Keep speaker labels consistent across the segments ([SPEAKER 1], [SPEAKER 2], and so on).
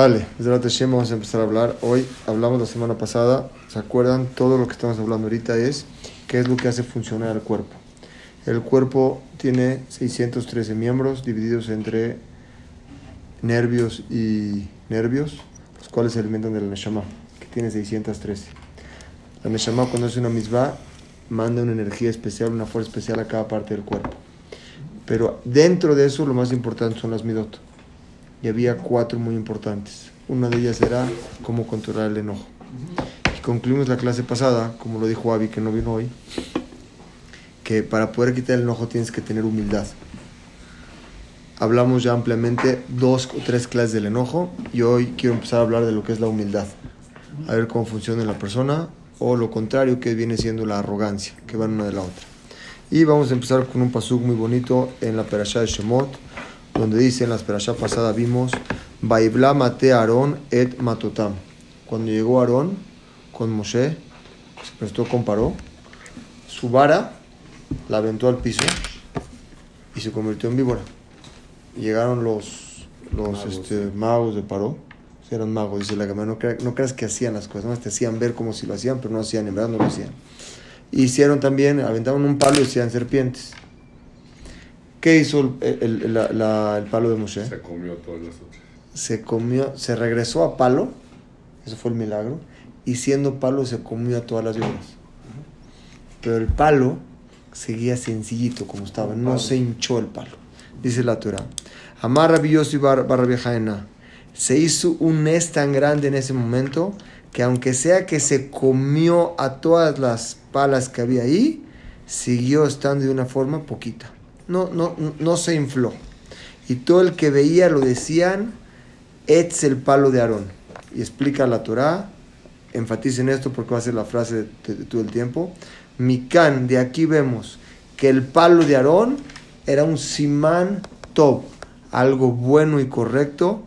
[SPEAKER 1] Sale, desde vamos a empezar a hablar. Hoy hablamos la semana pasada, ¿se acuerdan? Todo lo que estamos hablando ahorita es qué es lo que hace funcionar el cuerpo. El cuerpo tiene 613 miembros divididos entre nervios y nervios, los cuales se alimentan de la Neshama, que tiene 613. La Neshama cuando hace una misma manda una energía especial, una fuerza especial a cada parte del cuerpo. Pero dentro de eso lo más importante son las midot y había cuatro muy importantes. Una de ellas era cómo controlar el enojo. Y concluimos la clase pasada, como lo dijo Avi, que no vino hoy, que para poder quitar el enojo tienes que tener humildad. Hablamos ya ampliamente dos o tres clases del enojo y hoy quiero empezar a hablar de lo que es la humildad. A ver cómo funciona en la persona o lo contrario que viene siendo la arrogancia, que van una de la otra. Y vamos a empezar con un pasuk muy bonito en la Perashá de Shemot, donde dice en la perashá pasada vimos Baibla mate Aarón et matotam. Cuando llegó Aarón con Moshe, se prestó comparó, su vara la aventó al piso y se convirtió en víbora. Llegaron los, los magos, este, magos de Paró, eran magos, dice la gama, no, no creas que hacían las cosas, te hacían ver como si lo hacían, pero no hacían, en verdad no lo hacían. Hicieron también, aventaron un palo y hacían serpientes. ¿Qué hizo el, el, el, palo de Moshe?
[SPEAKER 2] Se comió todas las otras.
[SPEAKER 1] Se comió, se regresó a palo, eso fue el milagro, y siendo palo se comió a todas las víboras. Pero el palo seguía sencillito como estaba, no se hinchó el palo. Dice la Torah. Amar rabioso y barra. Se hizo un nes tan grande en ese momento que aunque sea que se comió a todas las palas que había ahí, siguió estando de una forma poquita no, no, no se infló. Y todo el que veía lo decían, es el palo de Aarón. Y explica la Torah, enfaticen esto porque va a ser la frase de, todo el tiempo. Mikan, de aquí vemos que el palo de Aarón era un simán top, algo bueno y correcto,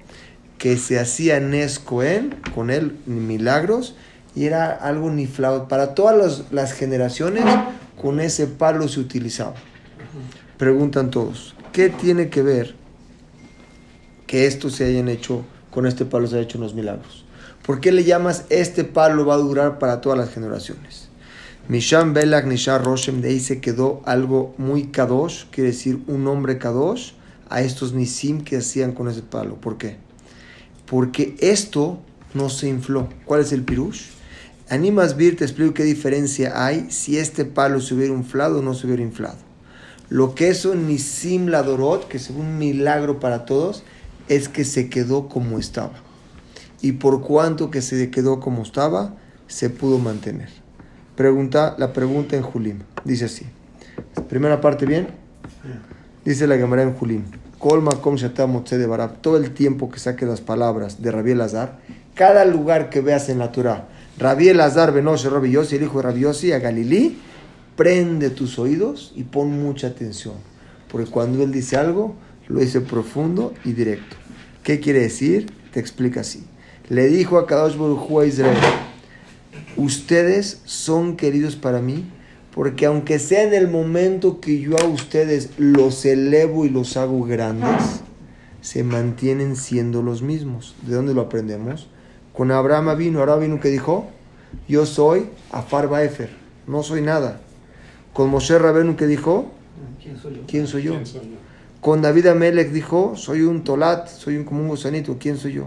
[SPEAKER 1] que se hacía en Escoen, con él, milagros, y era algo niflado. Para todas las generaciones, con ese palo se utilizaba. Preguntan todos, ¿qué tiene que ver que esto se hayan hecho, con este palo se hayan hecho unos milagros? ¿Por qué le llamas este palo va a durar para todas las generaciones? Misham Belak Nishar Roshem, de ahí se quedó algo muy kadosh, quiere decir un hombre kadosh, a estos nisim que hacían con ese palo. ¿Por qué? Porque esto no se infló. ¿Cuál es el pirush? Animas Vir te explico qué diferencia hay si este palo se hubiera inflado o no se hubiera inflado. Lo que es un Nisim Ladorot, que es un milagro para todos, es que se quedó como estaba. Y por cuanto que se quedó como estaba, se pudo mantener. Pregunta, la pregunta en Julim. Dice así. Primera parte, ¿bien? Dice la Gemara en Julim. Colma com de Barab. Todo el tiempo que saque las palabras de Rabiel Azar, cada lugar que veas en la Torah, Rabiel Azar, Benoshe, Rabbi el hijo de Rabbi a Galilí, prende tus oídos y pon mucha atención. Porque cuando Él dice algo, lo dice profundo y directo. ¿Qué quiere decir? Te explica así. Le dijo a Kadosh Baruj a Israel, ustedes son queridos para mí, porque aunque sea en el momento que yo a ustedes los elevo y los hago grandes, se mantienen siendo los mismos. ¿De dónde lo aprendemos? Con Abraham vino, Abraham vino que dijo, yo soy Afar Baefer, no soy nada. Con Moshe Rabenu que dijo, ¿quién soy yo? Con David Amelech dijo, soy un tolat, soy un, como un gusanito, ¿quién soy yo?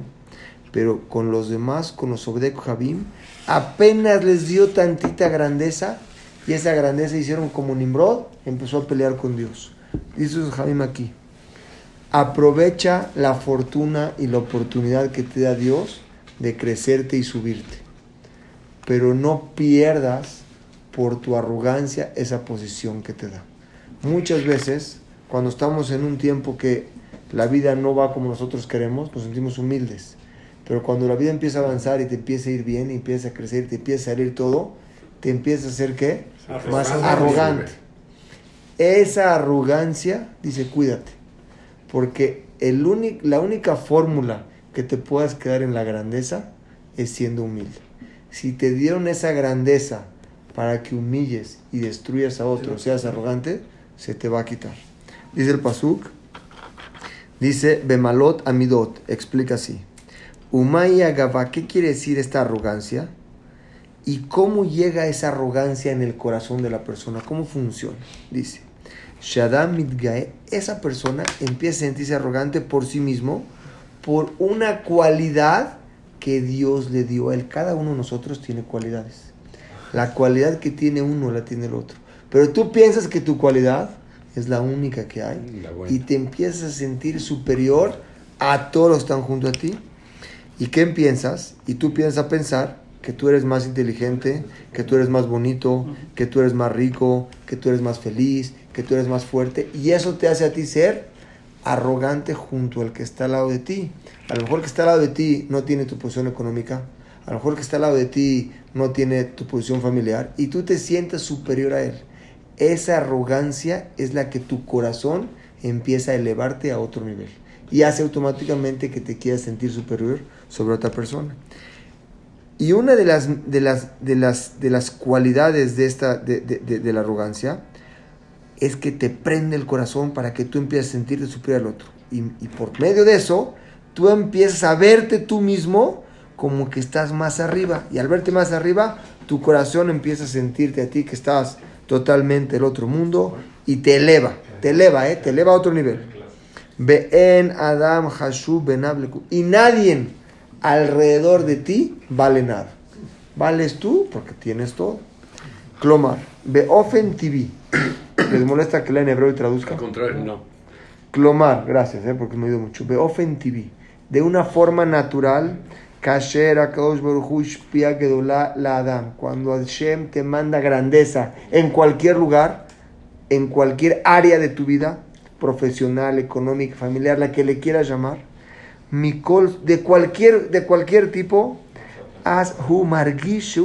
[SPEAKER 1] Pero con los demás, con los Obdek Javim, apenas les dio tantita grandeza y esa grandeza hicieron como Nimrod, empezó a pelear con Dios. Dice Javim aquí, aprovecha la fortuna y la oportunidad que te da Dios de crecerte y subirte, pero no pierdas por tu arrogancia esa posición que te da. Muchas veces, cuando estamos en un tiempo que la vida no va como nosotros queremos, nos sentimos humildes. Pero cuando la vida empieza a avanzar y te empieza a ir bien, y empieza a crecer, y te empieza a salir todo, te empieza a hacer qué? Más arrogante. Esa arrogancia, dice, cuídate. Porque el la única fórmula que te puedas quedar en la grandeza es siendo humilde. Si te dieron esa grandeza para que humilles y destruyas a otro, seas arrogante, se te va a quitar. Dice el Pasuk, dice Bemalot Amidot, explica así. Umaya Gaba, ¿qué quiere decir esta arrogancia? ¿Y cómo llega esa arrogancia en el corazón de la persona? ¿Cómo funciona? Dice, Shadam Midgae, esa persona empieza a sentirse arrogante por sí mismo, por una cualidad que Dios le dio a él. Cada uno de nosotros tiene cualidades. La cualidad que tiene uno la tiene el otro. Pero tú piensas que tu cualidad es la única que hay y te empiezas a sentir superior a todos los que están junto a ti. ¿Y qué piensas? Y tú piensas a pensar que tú eres más inteligente, que tú eres más bonito, que tú eres más rico, que tú eres más feliz, que tú eres más fuerte. Y eso te hace a ti ser arrogante junto al que está al lado de ti. A lo mejor el que está al lado de ti no tiene tu posición económica. A lo mejor que está al lado de ti no tiene tu posición familiar. Y tú te sientes superior a él. Esa arrogancia es la que tu corazón empieza a elevarte a otro nivel. Y hace automáticamente que te quieras sentir superior sobre otra persona. Y una de las, de las, de las, de las cualidades de, esta, de, de la arrogancia es que te prende el corazón para que tú empieces a sentirte superior al otro. Y, por medio de eso, tú empiezas a verte tú mismo como que estás más arriba. Y al verte más arriba, tu corazón empieza a sentirte a ti que estás totalmente el otro mundo y te eleva, te eleva, ¿eh? te eleva a otro nivel. en Adam Hashu Benableku. Y nadie alrededor de ti vale nada. Vales tú porque tienes todo. Clomar. Beofen TV. ¿Les molesta que lea en hebreo y traduzca?
[SPEAKER 2] Al contrario, no.
[SPEAKER 1] Clomar, gracias, eh, porque me ha ido mucho. Beofen TV. De una forma natural, Kasher Akadosh Baruch la Adam. Cuando Hashem te manda grandeza en cualquier lugar, en cualquier área de tu vida, profesional, económica, familiar, la que le quieras llamar, Mikol, de cualquier, de cualquier tipo, margish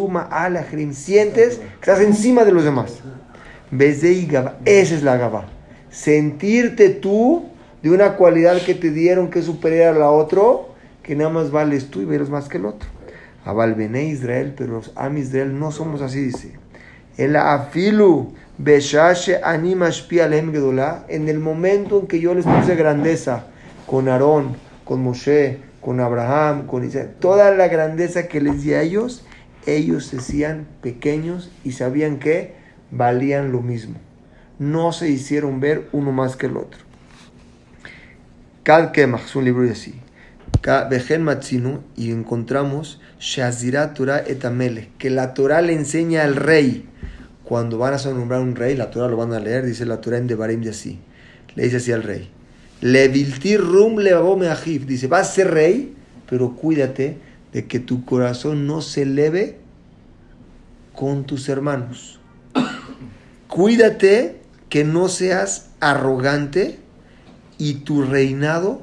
[SPEAKER 1] sientes que estás encima de los demás. Esa es la Gaba. Sentirte tú de una cualidad que te dieron que es superior a la otra, que nada más vales tú y veres más que el otro. Abal Israel, pero los Am Israel no somos así, dice. El afilu beshashe en el momento en que yo les puse grandeza con Aarón, con Moshe, con Abraham, con Isaac, toda la grandeza que les di a ellos, ellos se hacían pequeños y sabían que valían lo mismo. No se hicieron ver uno más que el otro. Kemach es un libro de así. Vejen Matzinu y encontramos Shazira Torah etamele, que la Torah le enseña al rey. Cuando van a nombrar un rey, la Torah lo van a leer, dice la Torah en Devarim de así. Le dice así al rey. Leviltir rum meajif. Dice, vas a ser rey, pero cuídate de que tu corazón no se eleve con tus hermanos cuídate que no seas arrogante y tu reinado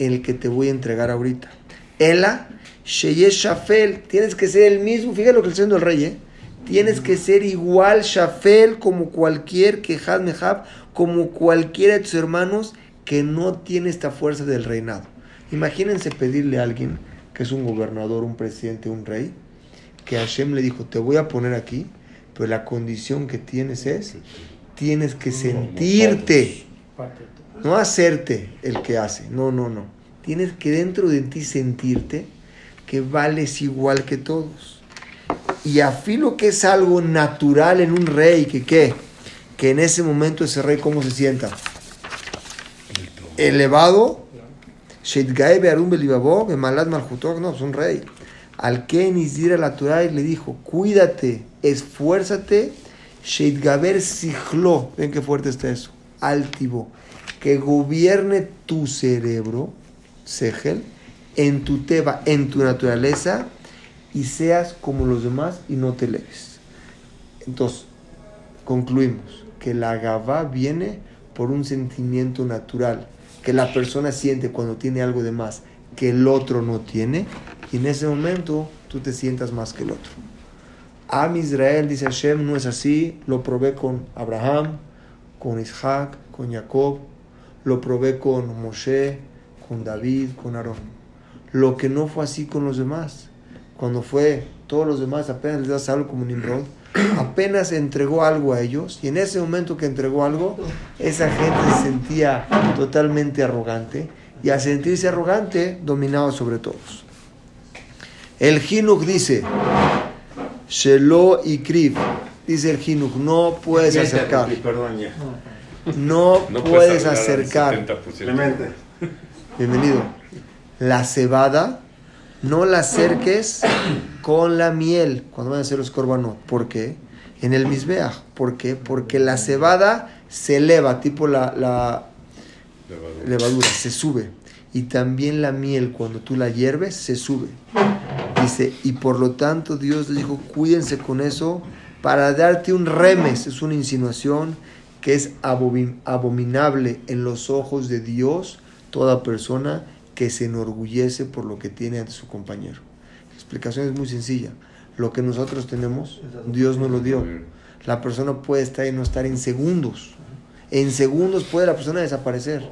[SPEAKER 1] el que te voy a entregar ahorita. Ela, Sheyesh Shafel, tienes que ser el mismo, fíjate lo que está diciendo el rey, ¿eh? Tienes que ser igual Shafel como cualquier Kehad Mehab, como cualquiera de tus hermanos que no tiene esta fuerza del reinado. Imagínense pedirle a alguien que es un gobernador, un presidente, un rey, que Hashem le dijo, te voy a poner aquí pero la condición que tienes es, tienes que sentirte, no hacerte el que hace, no, no, no. Tienes que dentro de ti sentirte que vales igual que todos. Y afilo que es algo natural en un rey, que qué, que en ese momento ese rey cómo se sienta. Elevado, no, es un rey. Al que Nizira la Torah le dijo, cuídate, esfuérzate, Sheidgaber Sijlo, ven qué fuerte está eso, altivo, que gobierne tu cerebro, Segel, en tu teba, en tu naturaleza, y seas como los demás y no te leves. Entonces, concluimos que la Gabá viene por un sentimiento natural que la persona siente cuando tiene algo de más que el otro no tiene y en ese momento tú te sientas más que el otro. Am Israel, dice Hashem, no es así. Lo probé con Abraham, con Isaac, con Jacob. Lo probé con Moshe, con David, con Aarón. Lo que no fue así con los demás. Cuando fue todos los demás, apenas les das algo como Nimrod, apenas entregó algo a ellos. Y en ese momento que entregó algo, esa gente se sentía totalmente arrogante. Y al sentirse arrogante, dominaba sobre todos. El Jinuch dice, Shelo y Kriv, dice el Jinuch, no puedes acercar.
[SPEAKER 2] Perdón, ya.
[SPEAKER 1] No,
[SPEAKER 3] No
[SPEAKER 1] puedes acercar.
[SPEAKER 3] 70%.
[SPEAKER 2] Clemente.
[SPEAKER 1] Bienvenido. La cebada, no la acerques con la miel cuando van a hacer los corbanos. ¿Por qué? En el misbeach. ¿Por qué? Porque la cebada se eleva, tipo la, la
[SPEAKER 3] Levadura.
[SPEAKER 1] levadura, se sube. Y también la miel, cuando tú la hierves, se sube. Dice, y por lo tanto Dios les dijo, cuídense con eso para darte un remes. Es una insinuación que es abomin- abominable en los ojos de Dios toda persona que se enorgullece por lo que tiene ante su compañero. La explicación es muy sencilla. Lo que nosotros tenemos, Dios nos lo dio. La persona puede estar y no estar en segundos. En segundos puede la persona desaparecer.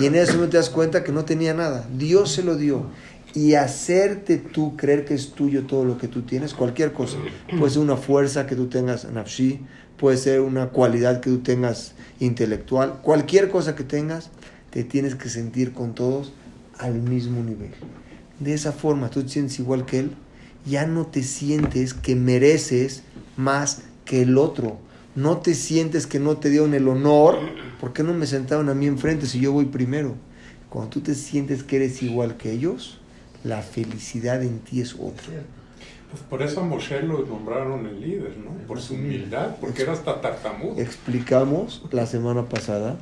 [SPEAKER 1] Y en eso no te das cuenta que no tenía nada. Dios se lo dio. Y hacerte tú creer que es tuyo todo lo que tú tienes, cualquier cosa. Puede ser una fuerza que tú tengas nafshi, puede ser una cualidad que tú tengas intelectual, cualquier cosa que tengas, te tienes que sentir con todos al mismo nivel. De esa forma tú te sientes igual que él, ya no te sientes que mereces más que el otro. No te sientes que no te dieron el honor. ¿Por qué no me sentaron a mí enfrente si yo voy primero? Cuando tú te sientes que eres igual que ellos, la felicidad en ti es otra.
[SPEAKER 4] Pues por eso a Moshe lo nombraron el líder, ¿no? Por su humildad, porque era hasta tartamudo.
[SPEAKER 1] Explicamos la semana pasada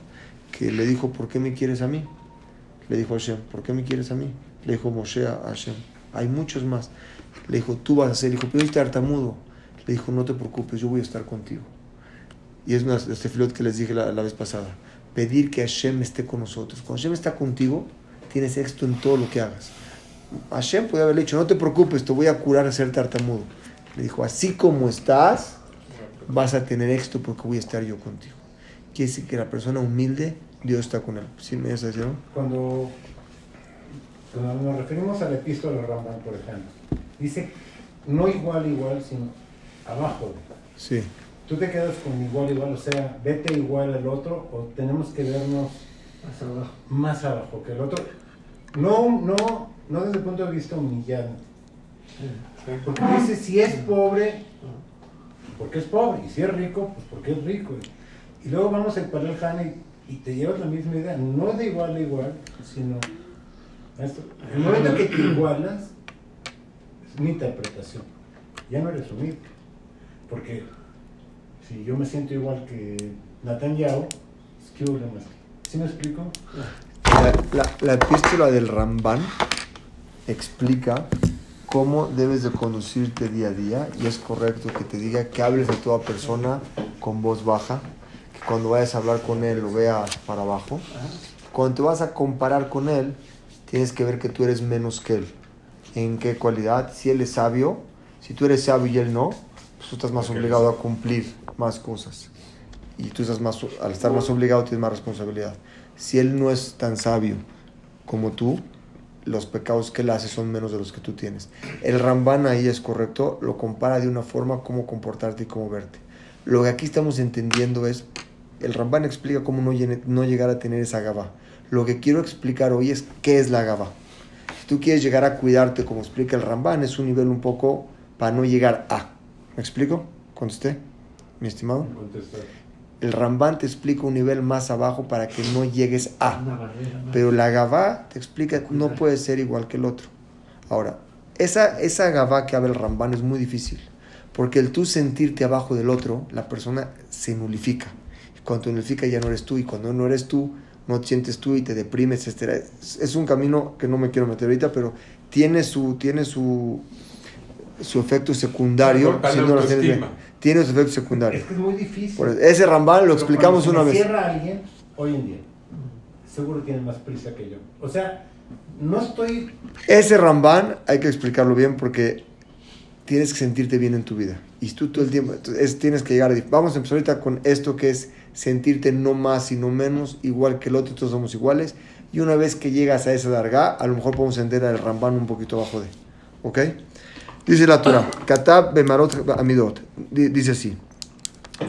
[SPEAKER 1] que le dijo, ¿por qué me quieres a mí? Le dijo a Hashem, ¿por qué me quieres a mí? Le dijo Moshe a Hashem, hay muchos más. Le dijo, tú vas a ser, le dijo, pero yo tartamudo. Le dijo, no te preocupes, yo voy a estar contigo. Y es una, este filot que les dije la, la vez pasada. Pedir que Hashem esté con nosotros. Cuando Hashem está contigo, tienes éxito en todo lo que hagas. Hashem puede haberle dicho, no te preocupes, te voy a curar a ser tartamudo. Le dijo, así como estás, vas a tener éxito porque voy a estar yo contigo. Quiere decir que la persona humilde, Dios está con él. ¿Sí me estás diciendo?
[SPEAKER 5] Cuando, cuando nos referimos a la epístola de Rambam, por ejemplo, dice no igual, igual, sino abajo. de.
[SPEAKER 1] Sí.
[SPEAKER 5] Tú te quedas con igual, igual, o sea, vete igual al otro o tenemos que vernos
[SPEAKER 6] Más abajo.
[SPEAKER 5] más abajo que el otro. No, no, no desde el punto de vista humillante. Porque dice, si es pobre, porque es pobre, y si es rico, pues porque es rico. Y luego vamos a parar el y, y te llevas la misma idea, no de igual a igual, sino esto. el momento que te igualas, es mi interpretación, ya no eres humilde. Porque si yo me siento igual que Netanyahu, es que hubo más. ¿Sí me explico?
[SPEAKER 1] La, la- la epístola del Ramban explica cómo debes de conducirte día a día y es correcto que te diga que hables a toda persona con voz baja, que cuando vayas a hablar con él lo veas para abajo. Cuando te vas a comparar con él, tienes que ver que tú eres menos que él. ¿En qué cualidad? Si él es sabio, si tú eres sabio y él no, pues tú estás más obligado a cumplir más cosas. Y tú estás más, al estar más obligado tienes más responsabilidad. Si él no es tan sabio como tú, los pecados que él hace son menos de los que tú tienes. El Ramban ahí es correcto, lo compara de una forma cómo comportarte y cómo verte. Lo que aquí estamos entendiendo es, el Ramban explica cómo no, no llegar a tener esa gaba. Lo que quiero explicar hoy es qué es la gaba. Si tú quieres llegar a cuidarte, como explica el Ramban, es un nivel un poco para no llegar a. ¿Me explico? Contesté, mi estimado. El Ramban te explica un nivel más abajo para que no llegues a. Pero la Gabá te explica que no puede ser igual que el otro. Ahora, esa, esa Gabá que habla el Ramban es muy difícil. Porque el tú sentirte abajo del otro, la persona se nulifica. Y cuando te nulifica ya no eres tú. Y cuando no eres tú, no te sientes tú y te deprimes. etcétera. Es, un camino que no me quiero meter ahorita, pero tiene su, tiene su, su efecto secundario.
[SPEAKER 4] Cortar
[SPEAKER 1] si
[SPEAKER 4] la autoestima.
[SPEAKER 1] Tiene su efecto secundario.
[SPEAKER 5] Es que es muy difícil.
[SPEAKER 1] Por ese Ramban lo
[SPEAKER 5] Pero
[SPEAKER 1] explicamos una vez.
[SPEAKER 5] cierra alguien, hoy en día, seguro tiene más prisa que yo. O sea, no estoy.
[SPEAKER 1] Ese Ramban hay que explicarlo bien porque tienes que sentirte bien en tu vida. Y tú todo el tiempo es- tienes que llegar a... Vamos a empezar ahorita con esto que es sentirte no más y no menos, igual que el otro, todos somos iguales. Y una vez que llegas a esa darga, a lo mejor podemos entender al Ramban un poquito abajo de. ¿Ok? Dice la Torah, Katab Bemarot Amidot. Di- Dice así.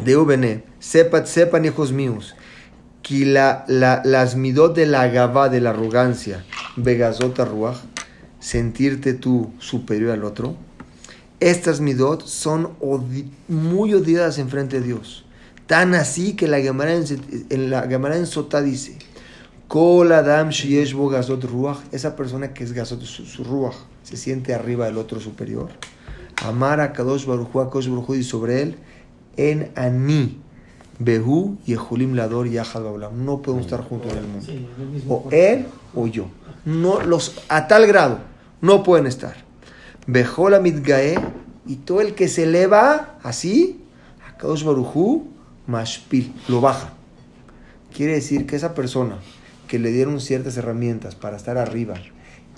[SPEAKER 1] Deu bene, sepan, sepan hijos míos, que la, la- las midot de la gavá, de la arrogancia, begazota ruach, sentirte tú superior al otro, estas midot son muy odiadas en frente de Dios. Tan así que la Gemara en, la Gemara en Sotá dice, Kol Adam Ruach, esa persona que es Gazot su, Ruach, se siente arriba del otro superior. Amar a Kadosh Baruch Hu, y sobre él, en Ani, Behu, Yehulim Lador, Yahad No podemos estar juntos en el mundo. o él o yo. No, los, a tal grado, no pueden estar. Bejola Mitgae, y todo el que se eleva así, a Kadosh Baruchu, Mashpil, lo baja. Quiere decir que esa persona que le dieron ciertas herramientas para estar arriba,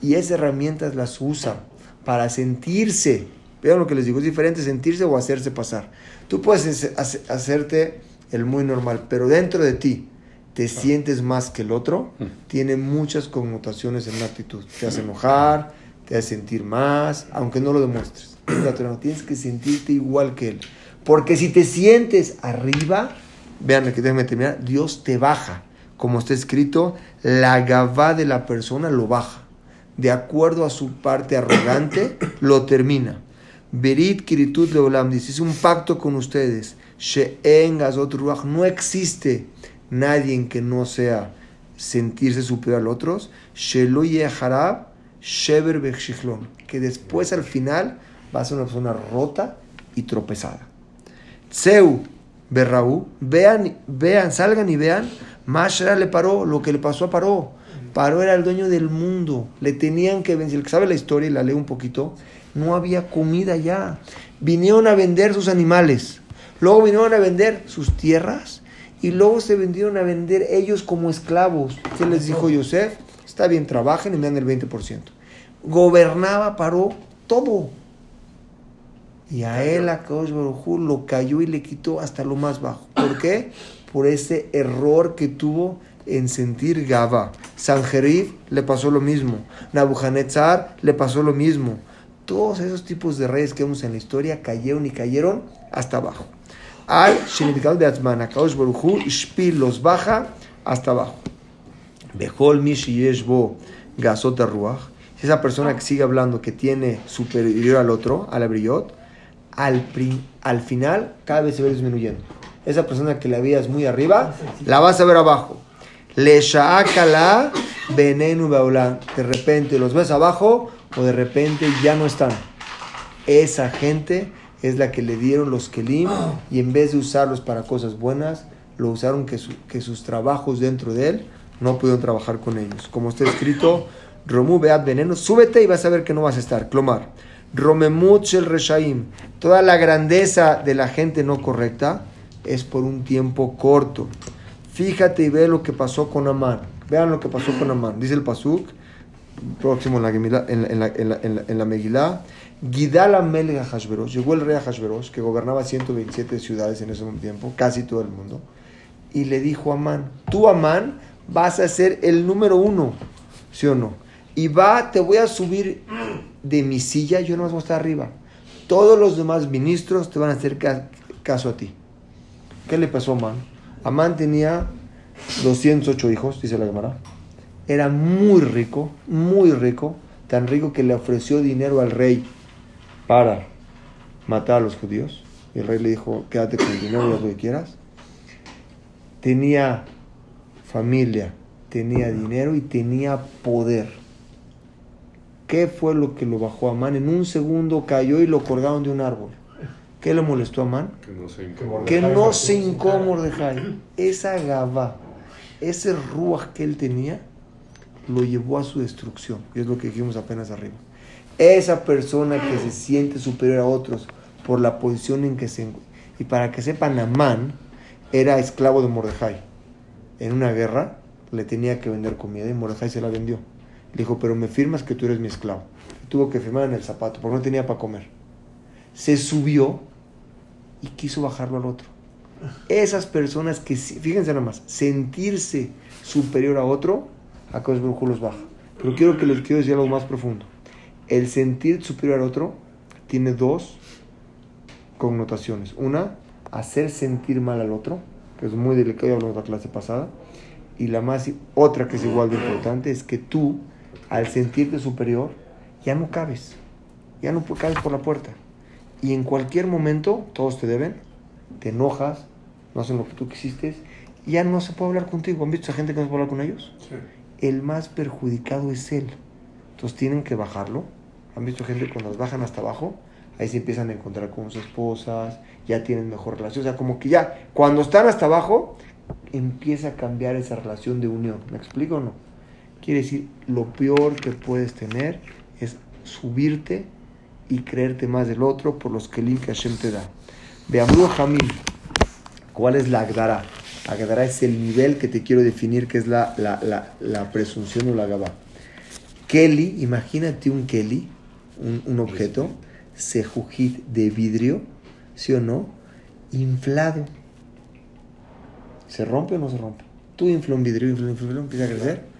[SPEAKER 1] y esas herramientas las usa para sentirse, vean lo que les digo, es diferente sentirse o hacerse pasar. Tú puedes hacerte el muy normal, pero dentro de ti te sientes más que el otro, mm. tiene muchas connotaciones en la actitud. Te hace enojar, te hace sentir más, aunque no lo demuestres. Tienes que sentirte igual que él. Porque si te sientes arriba, vean que déjenme terminar, Dios te baja. Como está escrito, la gavá de la persona lo baja. De acuerdo a su parte arrogante, lo termina. Berit Kiritut Leolam dice, un pacto con ustedes no existe nadie en que no sea sentirse superior al otro. Shelo Sheber que después al final va a ser una persona rota y tropezada. Tseu Berraú, vean, vean, salgan y vean, Mashra le paró, lo que le pasó a Paró. Paró era el dueño del mundo, le tenían que vencer. El que sabe la historia y la lee un poquito, no había comida ya. Vinieron a vender sus animales. Luego vinieron a vender sus tierras y luego se vendieron a vender ellos como esclavos. ¿Qué les dijo Yosef? Está bien, trabajen y me dan el 20%. Gobernaba, paró todo. Y a él, a Kaosh lo cayó y le quitó hasta lo más bajo. ¿Por qué? Por ese error que tuvo en sentir Gaba. Sanjerib le pasó lo mismo. Nabujanetzar le pasó lo mismo. Todos esos tipos de reyes que vemos en la historia cayeron y cayeron hasta abajo al significado de Atzman. Akaosh Baruchu, Shpil los baja hasta abajo. Bejol Mishi Yeshbo Gasota Ruach. Esa persona que sigue hablando que tiene superior al otro, al abriot, al, al final cada vez se va disminuyendo. Esa persona que la veías muy arriba, la vas a ver abajo. Le Shaakala Benenu De repente los ves abajo o de repente ya no están. Esa gente es la que le dieron los kelim y en vez de usarlos para cosas buenas, lo usaron que, que sus trabajos dentro de él no pudieron trabajar con ellos. Como está escrito, Romu Beat Veneno, súbete y vas a ver que no vas a estar. Clomar, Romemut el Reshaim, toda la grandeza de la gente no correcta es por un tiempo corto. Fíjate y ve lo que pasó con Amán. Vean lo que pasó con Amán. Dice el Pasuk, próximo en la, en la, en la, en la Hashverosh, llegó el rey Hashverosh, que gobernaba 127 ciudades en ese tiempo, casi todo el mundo, y le dijo a Amán, tú Amán vas a ser el número uno, ¿sí o no? Y va, te voy a subir de mi silla, yo no voy a estar arriba. Todos los demás ministros te van a hacer caso a ti. ¿Qué le pasó a Amán? Amán tenía 208 hijos, dice la Gemara. Era muy rico, muy rico, tan rico que le ofreció dinero al rey para matar a los judíos. Y el rey le dijo, quédate con el dinero, lo que quieras. Tenía familia, tenía dinero y tenía poder. ¿Qué fue lo que lo bajó a Man? En un segundo cayó y lo colgaron de un árbol. ¿Qué le molestó a Man?
[SPEAKER 4] Que no se
[SPEAKER 1] incomode. Que no se incomode Esa gaba, ese ruaj que él tenía, lo llevó a su destrucción. Y es lo que dijimos apenas arriba. Esa persona que se siente superior a otros por la posición en que se y para que sepan, Amán era esclavo de Mordejai. En una guerra le tenía que vender comida y Mordejai se la vendió. Le dijo, pero me firmas que tú eres mi esclavo. tuvo que firmar en el zapato porque no tenía para comer. Se subió y quiso bajarlo al otro. Esas personas que, fíjense nada más, sentirse superior a otro, a Cosas los baja. Pero quiero que les quiero decir algo más profundo el sentir superior al otro tiene dos connotaciones. Una, hacer sentir mal al otro, que es muy delicado, ya hablamos la clase pasada. Y la más, otra que es igual de importante es que tú, al sentirte superior, ya no cabes, ya no cabes por la puerta. Y en cualquier momento todos te deben, te enojas, no hacen lo que tú quisiste, y ya no se puede hablar contigo. ¿Han visto a gente que no se puede hablar con ellos? El más perjudicado es él. Entonces tienen que bajarlo. ¿Han visto gente cuando los bajan hasta abajo? Ahí se empiezan a encontrar con sus esposas, ya tienen mejor relación. O sea, como que ya, cuando están hasta abajo, empieza a cambiar esa relación de unión. ¿Me explico o no? Quiere decir, lo peor que puedes tener es subirte y creerte más del otro por los que Hashem te da. Veamos, Jamil, ¿cuál es la Agdara? Agdara es el nivel que te quiero definir, que es la, la, presunción o la Gabá. Kelly, imagínate un Kelly, un, objeto, sejujit de vidrio, ¿sí o no? Inflado. ¿Se rompe o no se rompe? Tú infla un vidrio, infla un vidrio, empieza a crecer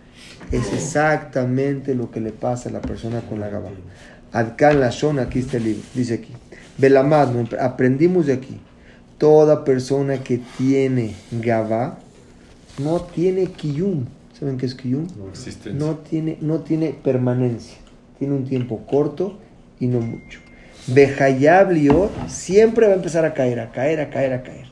[SPEAKER 1] es exactamente lo que le pasa a la persona con la gaba. Adkan la zona, aquí está el libro, dice aquí. Belamad, aprendimos de aquí. Toda persona que tiene gaba no tiene kiyum. ¿Saben qué es kiyum? No, no tiene, no tiene permanencia. Tiene un tiempo corto y no mucho. Bejayab siempre va a empezar a caer, a caer, a caer, a caer.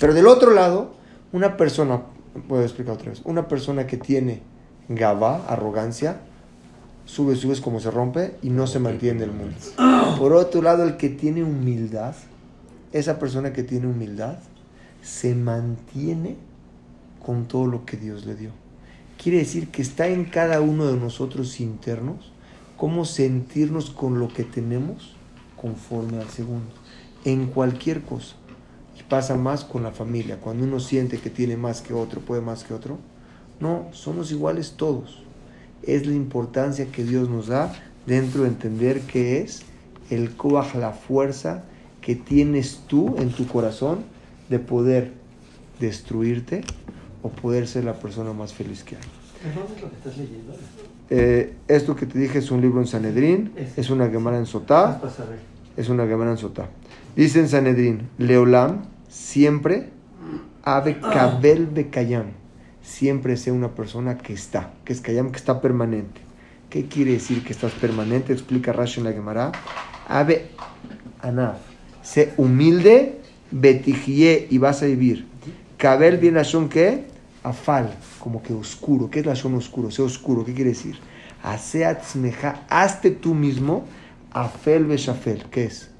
[SPEAKER 1] Pero del otro lado, una persona, puedo explicar otra vez, una persona que tiene gaba, arrogancia, sube, sube como se rompe y no se mantiene en el mundo. Por otro lado, el que tiene humildad, esa persona que tiene humildad, se mantiene con todo lo que Dios le dio. Quiere decir que está en cada uno de nosotros internos cómo sentirnos con lo que tenemos conforme al segundo, en cualquier cosa pasa más con la familia. Cuando uno siente que tiene más que otro, puede más que otro. No, somos iguales todos. Es la importancia que Dios nos da dentro de entender que es el coaj, la fuerza que tienes tú en tu corazón de poder destruirte o poder ser la persona más feliz que hay.
[SPEAKER 2] ¿Dónde es lo que estás leyendo?
[SPEAKER 1] Eh, esto que te dije es un libro en Sanedrín, es una Gemara en Sotá. Es una Gemara en Sotá. Dice en Sanedrín, Leolam, siempre, ave kabel bekayam, siempre sea una persona que está, que es kayam, que está permanente. ¿Qué quiere decir que estás permanente? Explica Rashi en la Gemara. Ave anaf, sé humilde, betijie y vas a vivir. Kabel viene a son que afal, como que oscuro. ¿Qué es la son oscuro? Sé oscuro, ¿qué quiere decir? Aseatzmeja, hazte tú mismo, afel beshafel, ¿qué es?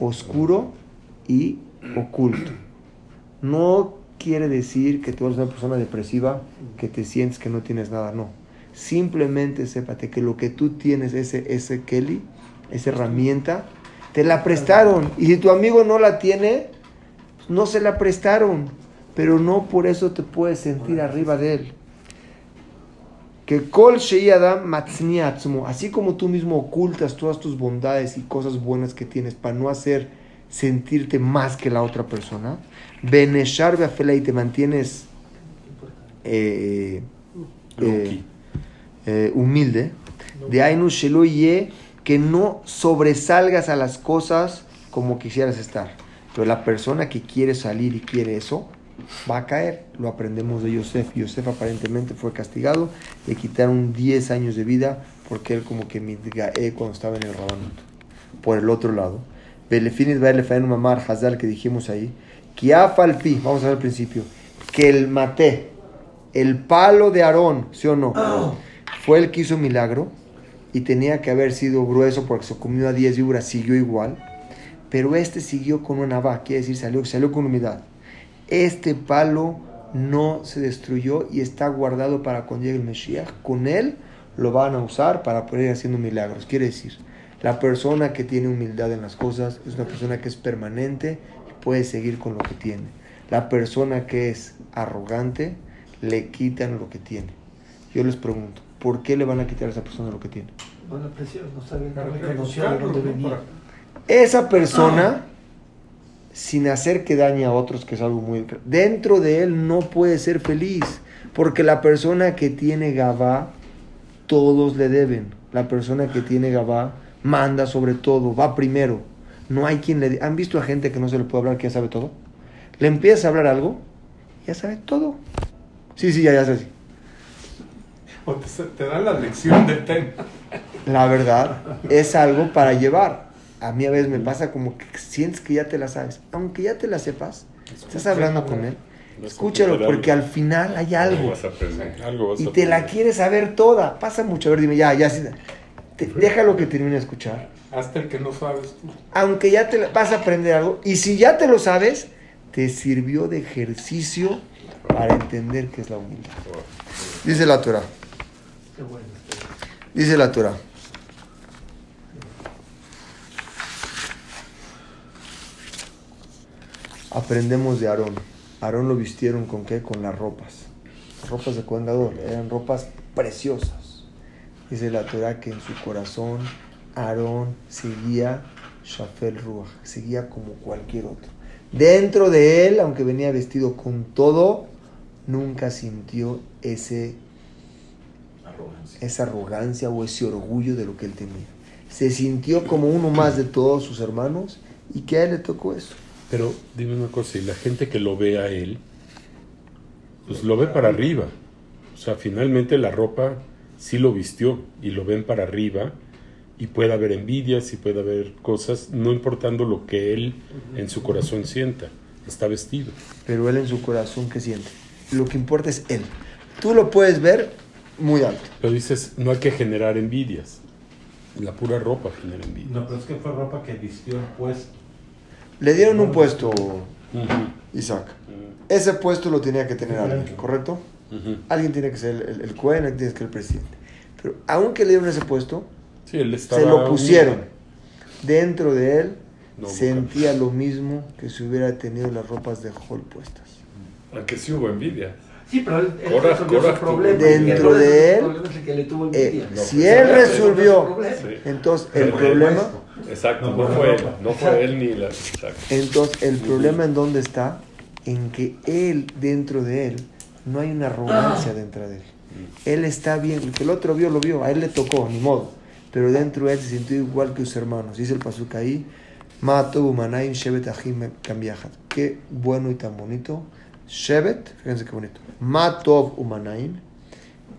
[SPEAKER 1] Oscuro y oculto. No quiere decir que tú eres una persona depresiva, que te sientes que no tienes nada, no. Simplemente sépate que lo que tú tienes, ese, ese Kelly, esa herramienta, te la prestaron. Y si tu amigo no la tiene, no se la prestaron. Pero no por eso te puedes sentir arriba de él. Que Kol Adam así como tú mismo ocultas todas tus bondades y cosas buenas que tienes para no hacer sentirte más que la otra persona. Beneshar y te mantienes eh, eh, eh, humilde. De Ainu Ye, que no sobresalgas a las cosas como quisieras estar. Pero la persona que quiere salir y quiere eso, va a caer. Lo aprendemos de Yosef. Yosef aparentemente fue castigado. Le quitaron 10 años de vida porque él como que mitgae cuando estaba en el rabanut. Por el otro lado, Belefinis un Mamar Hazal que dijimos ahí. Kiafalpi, vamos a ver al principio. Que el maté, el palo de Aarón, ¿sí o no? Fue el que hizo milagro y tenía que haber sido grueso porque se comió a 10 libras, siguió igual. Pero este siguió con una navaja, quiere decir, salió, salió con humildad. Este palo no se destruyó y está guardado para cuando llegue el Mesías. Con él lo van a usar para poder ir haciendo milagros. Quiere decir, la persona que tiene humildad en las cosas es una persona que es permanente y puede seguir con lo que tiene. La persona que es arrogante le quitan lo que tiene. Yo les pregunto, ¿por qué le van a quitar a esa persona lo que tiene?
[SPEAKER 2] Bueno, no saben.
[SPEAKER 1] Esa persona, sin hacer que dañe a otros, que es algo muy... Dentro de él no puede ser feliz, porque la persona que tiene Gabá, todos le deben. La persona que tiene Gabá manda sobre todo, va primero. No hay quien le... ¿Han visto a gente que no se le puede hablar que ya sabe todo? Le empieza a hablar algo, ya sabe todo. Sí, sí, ya, ya sé.
[SPEAKER 4] O te, te da la lección del tema.
[SPEAKER 1] La verdad, es algo para llevar. A mí a veces me pasa como que sientes que ya te la sabes. Aunque ya te la sepas, estás hablando con él. Escúchalo, porque al final hay algo.
[SPEAKER 3] vas a aprender, algo vas a
[SPEAKER 1] Y te la quieres saber toda. Pasa mucho. A ver, dime, ya, ya. Te- déjalo que termine de escuchar.
[SPEAKER 4] Hasta el que no sabes tú.
[SPEAKER 1] Aunque ya te vas a aprender algo. Y si ya te lo sabes, te sirvió de ejercicio para entender qué es la humildad. Dice la Torah. Dice la Torah. Aprendemos de Aarón. Aarón lo vistieron con qué? Con las ropas. Ropas de Coengador. Eran ropas preciosas. Dice la Torah que en su corazón Aarón seguía Shafel Ruach. Seguía como cualquier otro. Dentro de él, aunque venía vestido con todo, nunca sintió ese esa arrogancia o ese orgullo de lo que él tenía. Se sintió como uno más de todos sus hermanos y que a él le tocó eso.
[SPEAKER 3] Pero dime una cosa, y la gente que lo ve a él, pues lo ve para arriba. O sea, finalmente la ropa sí lo vistió y lo ven para arriba y puede haber envidias y puede haber cosas, no importando lo que él en su corazón sienta. Está vestido.
[SPEAKER 1] Pero él en su corazón, ¿qué siente? Lo que importa es él. Tú lo puedes ver muy alto.
[SPEAKER 3] Pero dices, no hay que generar envidias. La pura ropa genera envidia.
[SPEAKER 5] No, pero es que fue ropa que vistió el puesto.
[SPEAKER 1] Le dieron un puesto, Isaac. Ese puesto lo tenía que tener alguien, ¿correcto? Alguien tiene que ser el, el, el Cohen, alguien tiene que ser el presidente. Pero aunque le dieron ese puesto,
[SPEAKER 3] Sí, él estaba
[SPEAKER 1] se lo pusieron. Dentro de él
[SPEAKER 3] No,
[SPEAKER 1] sentía lo mismo que si hubiera tenido las ropas de Hall puestas.
[SPEAKER 6] Aunque sí hubo envidia.
[SPEAKER 2] Sí, pero él, él
[SPEAKER 6] Cora-
[SPEAKER 2] resolvió
[SPEAKER 6] Cora
[SPEAKER 2] su problema.
[SPEAKER 1] Dentro de
[SPEAKER 2] el
[SPEAKER 1] él,
[SPEAKER 2] problema es el que le tuvo
[SPEAKER 1] Eh,
[SPEAKER 2] envidia.
[SPEAKER 6] No,
[SPEAKER 1] si él resolvió, entonces el problema,
[SPEAKER 6] Exacto,
[SPEAKER 5] No
[SPEAKER 6] no,
[SPEAKER 5] fue
[SPEAKER 6] fue él, no fue él ni la. Exacto.
[SPEAKER 1] entonces el problema en dónde está, en que él dentro de él no hay una arrogancia dentro de él. Él está bien, el que el otro vio lo vio, a él le tocó, ni modo. Pero dentro de él se sintió igual que sus hermanos. Dice el pasuk ahí, Mato Umanaim Shevet Achim Kambiachat. Qué bueno y tan bonito. Shevet, fíjense qué bonito. Matov Umanaim.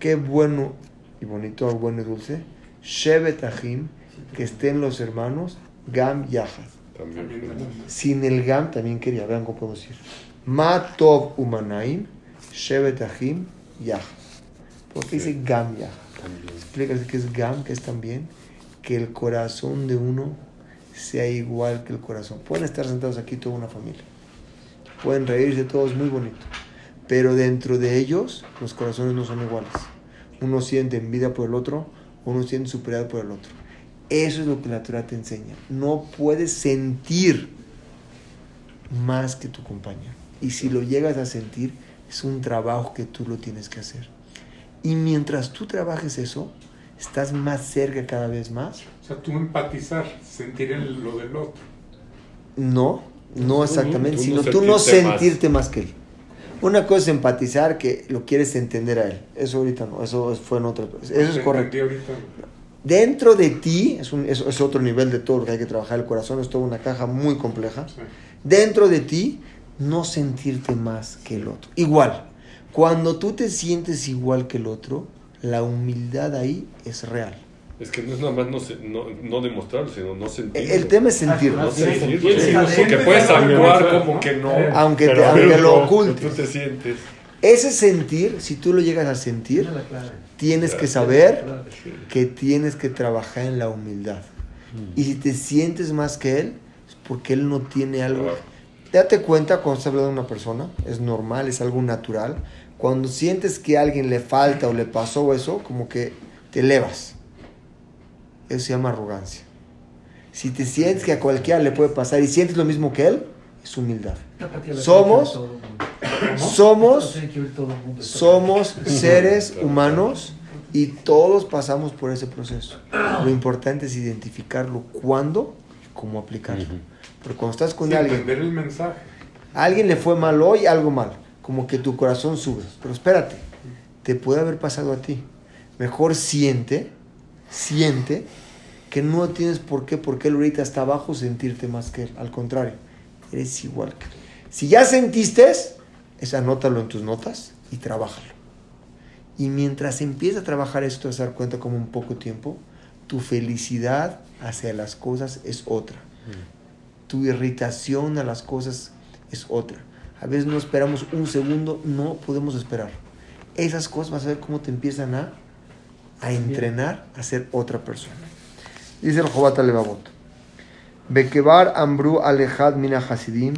[SPEAKER 1] Qué bueno y bonito, bueno y dulce. Shevet Achim, que estén los hermanos Gam Yahad.
[SPEAKER 6] También.
[SPEAKER 1] Sin el Gam también quería, vean cómo puedo decir. Matov Umanaim, Shevet Achim Yahad. ¿Por qué dice Gam Yahad? Explícase que es Gam, que es también que el corazón de uno sea igual que el corazón. Pueden estar sentados aquí toda una familia. Pueden reírse todos muy bonito. Pero dentro de ellos los corazones no son iguales. Uno siente envidia por el otro, uno siente superioridad por el otro. Eso es lo que la Torah te enseña. No puedes sentir más que tu compañero. Y si lo llegas a sentir, es un trabajo que tú lo tienes que hacer. Y mientras tú trabajes eso, estás más cerca cada vez más.
[SPEAKER 4] O sea, tú empatizar, sentir el- lo del otro.
[SPEAKER 1] No, no exactamente,
[SPEAKER 6] tú
[SPEAKER 1] sino
[SPEAKER 6] no
[SPEAKER 1] tú no
[SPEAKER 6] sentirte más.
[SPEAKER 1] más. que él. Una cosa es empatizar que lo quieres entender a él. Eso ahorita no, eso fue en otra. Eso es correcto. Dentro de ti, es, un- es- es otro nivel de todo lo que hay que trabajar. El corazón es toda una caja muy compleja.
[SPEAKER 4] Sí.
[SPEAKER 1] Dentro de ti, no sentirte más que el otro. Igual, cuando tú te sientes igual que el otro, la humildad ahí es real.
[SPEAKER 6] Es que no es nada más no, no, no demostrarlo, sino no sentirlo.
[SPEAKER 1] El tema es sentirlo.
[SPEAKER 6] No
[SPEAKER 2] Ah, sí,
[SPEAKER 6] sentirlo.
[SPEAKER 2] sí, sí,
[SPEAKER 6] Porque puedes actuar como que no.
[SPEAKER 1] Aunque, te, aunque lo
[SPEAKER 6] Tú
[SPEAKER 1] ocultes.
[SPEAKER 6] te sientes.
[SPEAKER 1] Ese sentir, si tú lo llegas a sentir, tienes que saber que tienes que trabajar en la humildad. Y si te sientes más que él, es porque él no tiene algo. Date cuenta cuando estás hablando de una persona, es normal, es algo natural. Cuando sientes que a alguien le falta o le pasó eso, como que te elevas. Eso se llama arrogancia. Si te sientes que a cualquiera le puede pasar y sientes lo mismo que él, es humildad. Somos-. Somos, somos seres humanos y todos pasamos por ese proceso. Lo importante es identificarlo cuándo y cómo aplicarlo. Porque cuando estás con
[SPEAKER 4] Sí,
[SPEAKER 1] alguien,
[SPEAKER 4] entender el mensaje.
[SPEAKER 1] a alguien le fue mal hoy, algo mal. Como que tu corazón sube. Pero espérate, te puede haber pasado a ti. Mejor siente, siente que no tienes por qué, porque él ahorita está abajo, sentirte más que él. Al contrario, eres igual que él. Si ya sentiste, es anótalo en tus notas y trabájalo. Y mientras empieza a trabajar esto, te vas a dar cuenta como en poco tiempo, tu felicidad hacia las cosas es otra. Tu irritación a las cosas es otra. A veces no esperamos un segundo, no podemos esperar. Esas cosas vas a ver cómo te empiezan a, a entrenar a ser otra persona. Dice el Jobat Levavot. Bekebar Ambru Alejad Mina Hasidim.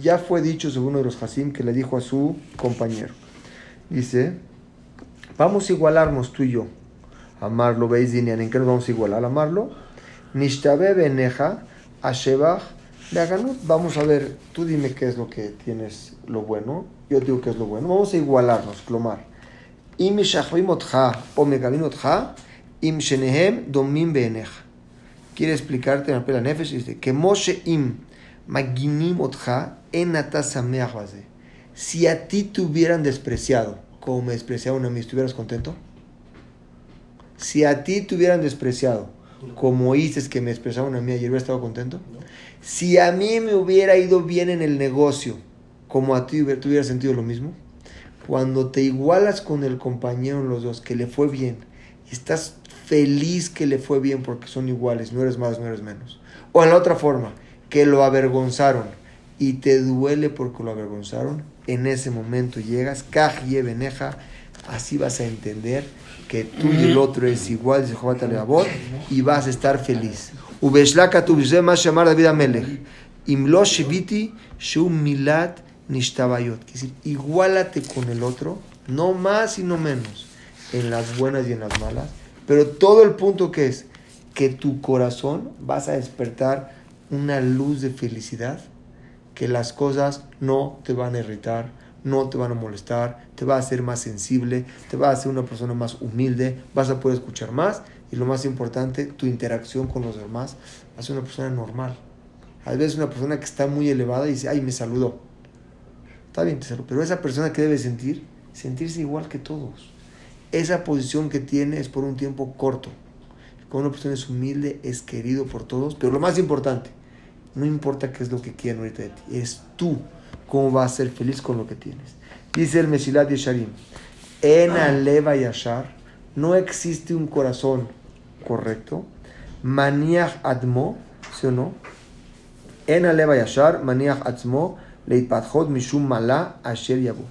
[SPEAKER 1] Ya fue dicho según uno de los Hasim que le dijo a su compañero. Dice, vamos a igualarnos tú y yo. Amarlo, veis, Dinian, ¿en qué nos vamos a igualar? Amarlo. Nishtabe Beneja, Ashebach, Leaganut. Vamos a ver, tú dime qué es lo que tienes lo bueno, yo digo qué es lo bueno. Vamos a igualarnos, clomar. Quiere explicarte en la Nefesh, dice que Moshe Im Maginim en. Si a ti te hubieran despreciado, como me despreciaron a mí, ¿estuvieras contento? Si a ti te hubieran despreciado, como dices que me despreciaron a mí ayer, ¿hubieras estado contento? Si a mí me hubiera ido bien en el negocio, como a ti hubieras sentido lo mismo, cuando te igualas con el compañero los dos, que le fue bien, y estás feliz que le fue bien porque son iguales, no eres más, no eres menos. O en la otra forma, que lo avergonzaron y te duele porque lo avergonzaron, en ese momento llegas, kaj beneja, así vas a entender que tú y el otro es igual, dice Jehová Talebabot, y vas a estar feliz. Ubeshlaka tu más llamar David Amelech. Imlo shiviti shum milat nishtabayot. Es decir, igualate con el otro, no más y no menos, en las buenas y en las malas, pero todo el punto que es que tu corazón vas a despertar una luz de felicidad, que las cosas no te van a irritar, no te van a molestar, te va a hacer más sensible, te va a hacer una persona más humilde, vas a poder escuchar más y lo más importante, tu interacción con los demás ser una persona normal. A veces una persona que está muy elevada dice, ay, me saludó. Está bien, te saludó, pero esa persona que debe sentir, sentirse igual que todos. Esa posición que tiene es por un tiempo corto. Cuando una persona es humilde, es querido por todos, pero lo más importante, no importa qué es lo que quieran ahorita de ti, es tú cómo vas a ser feliz con lo que tienes. Dice el Mesilat Yesharim, en Aleva Yashar no existe un corazón correcto, maniach admo, ¿sí o no? En Aleva Yashar, maniach atzmo, leitpatchot mishum mala asher yabu.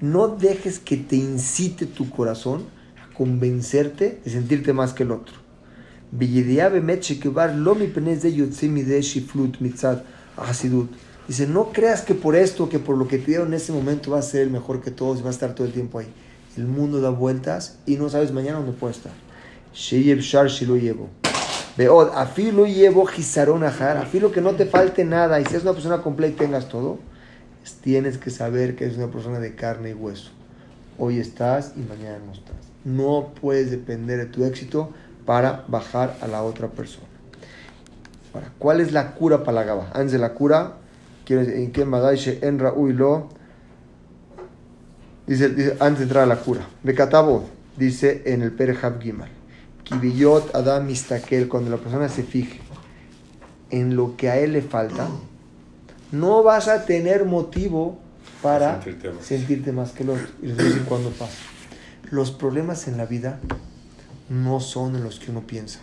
[SPEAKER 1] No dejes que te incite tu corazón a convencerte de sentirte más que el otro. Dice, no creas que por esto, que por lo que te dieron en ese momento vas a ser el mejor que todos y vas a estar todo el tiempo ahí. El mundo da vueltas y no sabes mañana dónde puede estar. lo llevo. Veod, afilo llevo gizaron ajar, afilo que no te falte nada y si es una persona completa y tengas todo, tienes que saber que eres una persona de carne y hueso. Hoy estás y mañana no estás. No puedes depender de tu éxito para bajar a la otra persona. Ahora, ¿cuál es la cura para la gaba? Antes de la cura, en Madaishe en lo dice, dice, antes de entrar a la cura. Bekatabo, dice en el Perejab Gimal. Kibiyot Adam Mistakel, cuando la persona se fije en lo que a él le falta, no vas a tener motivo para
[SPEAKER 6] Sentirte más.
[SPEAKER 1] sentirte más que el otro. Y les voy a decir cuándo pasa. Los problemas en la vida no son en los que uno piensa.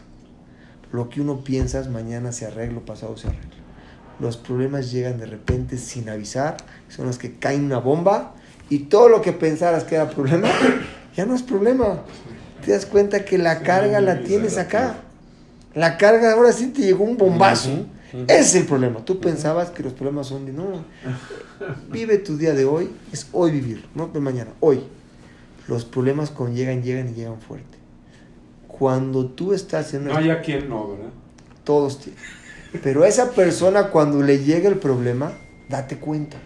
[SPEAKER 1] Lo que uno piensa es mañana se arregla, pasado se arregla. Los problemas llegan de repente sin avisar, son los que caen una bomba y todo lo que pensaras que era problema, ya no es problema. Te das cuenta que la carga la tienes acá. La carga ahora sí te llegó un bombazo. Ese es el problema. Tú pensabas que los problemas son de no. Vive tu día de hoy, es hoy vivir, no de mañana, hoy. Los problemas cuando llegan, llegan y llegan fuerte. Cuando tú estás en
[SPEAKER 4] No hay a quien no, ¿verdad?
[SPEAKER 1] todos tienen. Pero a esa persona cuando le llega el problema, date cuenta.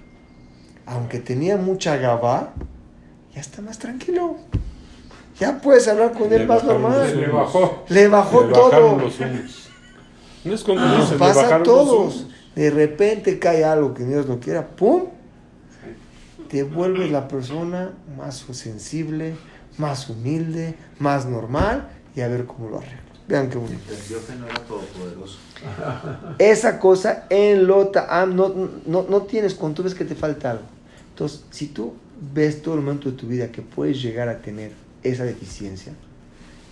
[SPEAKER 1] Aunque tenía mucha gabá, ya está más tranquilo. Ya puedes hablar con él
[SPEAKER 3] Le
[SPEAKER 1] más normal.
[SPEAKER 4] Le bajó.
[SPEAKER 1] Le bajó
[SPEAKER 3] Le
[SPEAKER 1] todo.
[SPEAKER 3] los. No es cuando
[SPEAKER 1] Nos
[SPEAKER 3] dices, le
[SPEAKER 1] pasa a todos. De repente cae algo que Dios no quiera, ¡pum! Te vuelves la persona más sensible, más humilde, más normal y a ver cómo lo arreglas. Vean qué bonito.
[SPEAKER 7] Entendió que no era todopoderoso.
[SPEAKER 1] Esa cosa en Lota no, no, no tienes cuando tú ves que te falta algo. Entonces, si tú ves todo el momento de tu vida que puedes llegar a tener esa deficiencia,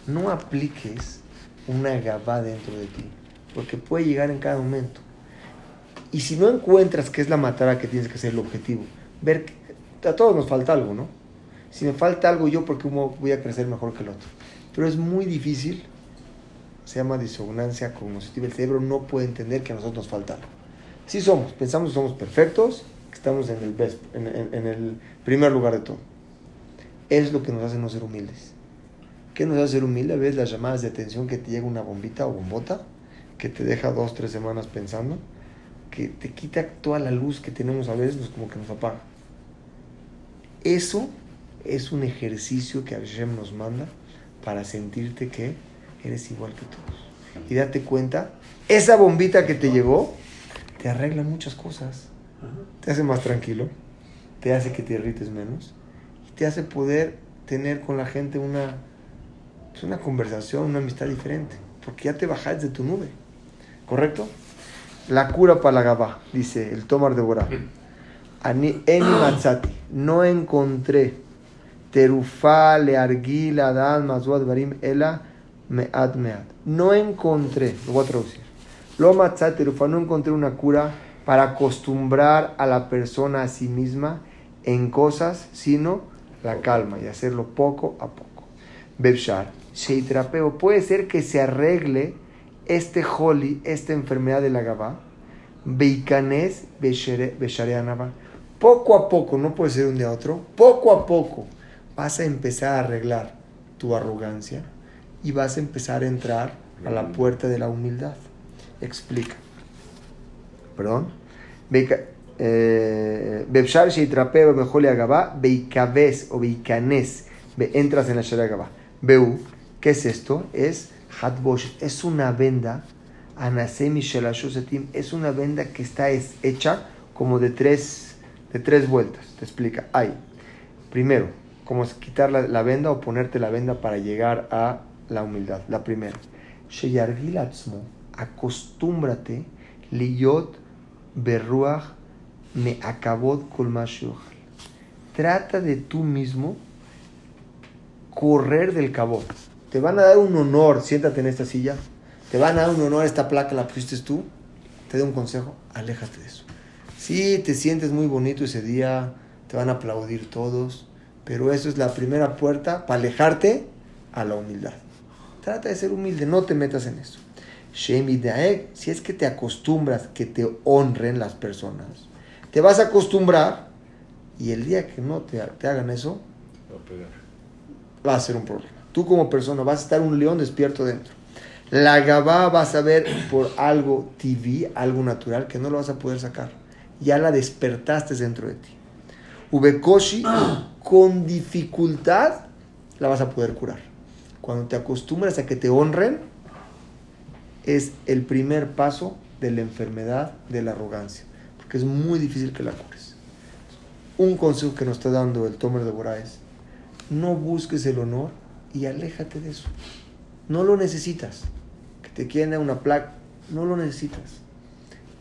[SPEAKER 1] no apliques una gabá dentro de ti, porque puede llegar en cada momento. Y si no encuentras qué es la matara que tienes que ser el objetivo, ver que a todos nos falta algo, ¿no? Si me falta algo yo, porque voy a crecer mejor que el otro? Pero es muy difícil, se llama disonancia cognitiva, el cerebro no puede entender que a nosotros nos falta algo. Sí somos, pensamos que somos perfectos, que estamos en el, best, en, en- en el primer lugar de todo. Es lo que nos hace no ser humildes. ¿Qué nos hace ser humildes? ¿Ves las llamadas de atención que te llega una bombita o bombota? Que te deja dos, tres semanas pensando. Que te quita toda la luz que tenemos a veces, nos- como que nos apaga. Eso es un ejercicio que Hashem nos manda para sentirte que eres igual que todos. Y date cuenta, esa bombita que te llegó te arregla muchas cosas. Te hace más tranquilo, te hace que te irrites menos y te hace poder tener con la gente una, pues, una conversación, una amistad diferente. Porque ya te bajas de tu nube. ¿Correcto? La cura para la gabá, dice el Tomar de Borá. Ani eni matzati, no encontré terufa le argila dan mazua barim ela mead mead. No encontré, lo voy a traducir. Lo matzat terufa, no encontré una cura para acostumbrar a la persona a sí misma en cosas, sino la calma y hacerlo poco a poco. Bebshar, sheitrapeo, puede ser que se arregle este holi, esta enfermedad de la gabá, Beikanes Beshareanaba. Poco a poco, no puede ser un día a otro, poco a poco vas a empezar a arreglar tu arrogancia y vas a empezar a entrar a la puerta de la humildad. Explica. Perdón. Beika- eh, Bebshar Sheitrapeo Mejole Agabá, Beikabes o Beikanes, Be- entras en la Shara Agabá. Beu, ¿qué es esto? Es Hatbosh, es una venda Anasemi Shelashosetim es una venda que está es- hecha como de tres, de tres vueltas. Te explica. Hay, primero, cómo es quitar la, la venda o ponerte la venda para llegar a la humildad. La primera. Sheyargil atzmo, acostúmbrate, liyot berruach me acabot. Trata de tú mismo correr del cabot. Te van a dar un honor, siéntate en esta silla. Te van a dar un honor, esta placa la pusiste tú. Te doy un consejo, aléjate de eso. Sí, te sientes muy bonito ese día, te van a aplaudir todos, pero eso es la primera puerta para alejarte a la humildad. Trata de ser humilde, no te metas en eso. Shemi daeg, si es que te acostumbras que te honren las personas, te vas a acostumbrar y el día que no te, te hagan eso,
[SPEAKER 6] Va a pegar.
[SPEAKER 1] va a ser un problema. Tú como persona vas a estar un león despierto dentro. La gabá vas a ver por algo TV, algo natural, que no lo vas a poder sacar. Ya la despertaste dentro de ti. Ubekoshi, con dificultad, la vas a poder curar. Cuando te acostumbras a que te honren, es el primer paso de la enfermedad de la arrogancia. Porque es muy difícil que la cures. Un consejo que nos está dando el Tomer de Borá es, no busques el honor y aléjate de eso. No lo necesitas. Que te quieran una placa, no lo necesitas.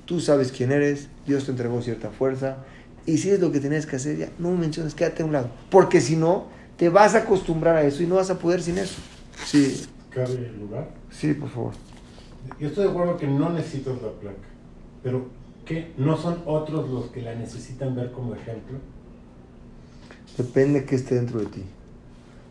[SPEAKER 1] Tú sabes quién eres, Dios te entregó cierta fuerza, y si es lo que tienes que hacer, ya no me menciones, quédate a un lado. Porque si no, te vas a acostumbrar a eso y no vas a poder sin eso. Sí,
[SPEAKER 5] ¿Cabe lugar?
[SPEAKER 1] sí, por favor.
[SPEAKER 5] Yo estoy de acuerdo que no necesitas la placa, pero ¿qué? ¿No son otros los que la necesitan ver como ejemplo?
[SPEAKER 1] Depende que esté dentro de ti.